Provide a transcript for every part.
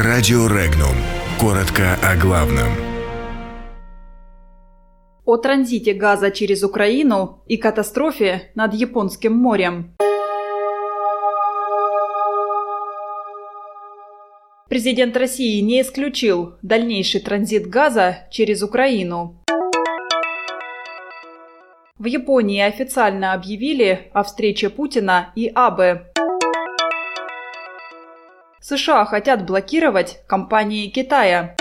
Радио Регнум. Коротко о главном. О транзите газа через Украину и катастрофе над Японским морем. Президент России не исключил дальнейший транзит газа через Украину. В Японии официально объявили о встрече Путина и Абе. США хотят блокировать компании Китая.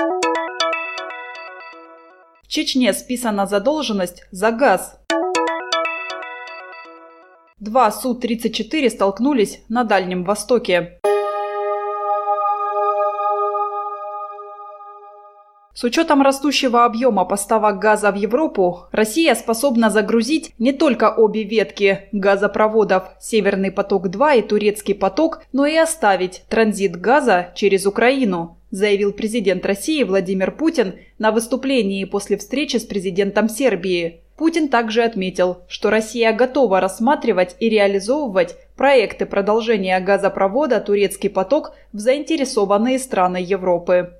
В Чечне списана задолженность за газ. Два Су-34 столкнулись на Дальнем Востоке. С учетом растущего объема поставок газа в Европу, Россия способна загрузить не только обе ветки газопроводов «Северный поток-2» и «Турецкий поток», но и оставить транзит газа через Украину, заявил президент России Владимир Путин на выступлении после встречи с президентом Сербии. Путин также отметил, что Россия готова рассматривать и реализовывать проекты продолжения газопровода «Турецкий поток» в заинтересованные страны Европы.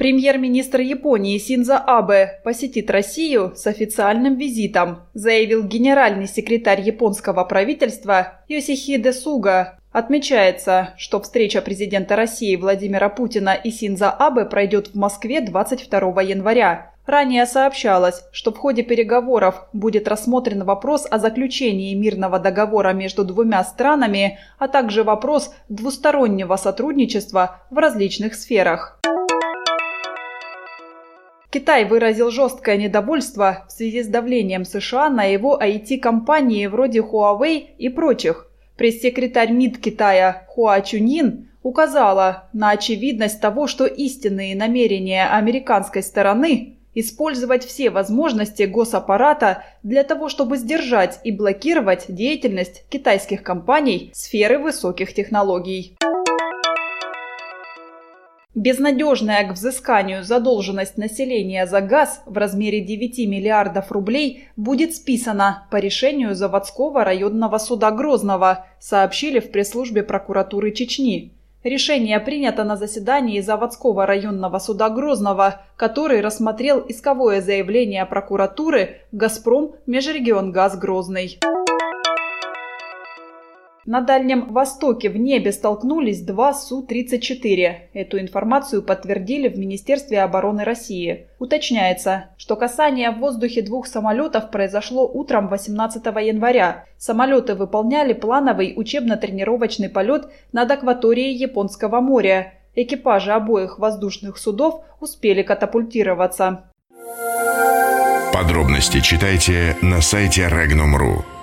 Премьер-министр Японии Синза Абе посетит Россию с официальным визитом, заявил генеральный секретарь японского правительства Йосихиде Суга. Отмечается, что встреча президента России Владимира Путина и Синза Абе пройдет в Москве 22 января. Ранее сообщалось, что в ходе переговоров будет рассмотрен вопрос о заключении мирного договора между двумя странами, а также вопрос двустороннего сотрудничества в различных сферах. Китай выразил жесткое недовольство в связи с давлением США на его IT-компании вроде Huawei и прочих. Пресс-секретарь МИД Китая Хуа Чунин указала на очевидность того, что истинные намерения американской стороны использовать все возможности госаппарата для того, чтобы сдержать и блокировать деятельность китайских компаний сферы высоких технологий. Безнадежная к взысканию задолженность населения за газ в размере 9 миллиардов рублей будет списана по решению заводского районного суда Грозного, сообщили в пресс-службе прокуратуры Чечни. Решение принято на заседании заводского районного суда Грозного, который рассмотрел исковое заявление прокуратуры «Газпром Межрегионгаз Грозный». На Дальнем Востоке в небе столкнулись два Су-34. Эту информацию подтвердили в Министерстве обороны России. Уточняется, что касание в воздухе двух самолетов произошло утром 18 января. Самолеты выполняли плановый учебно-тренировочный полет над акваторией Японского моря. Экипажи обоих воздушных судов успели катапультироваться. Подробности читайте на сайте Regnum.ru.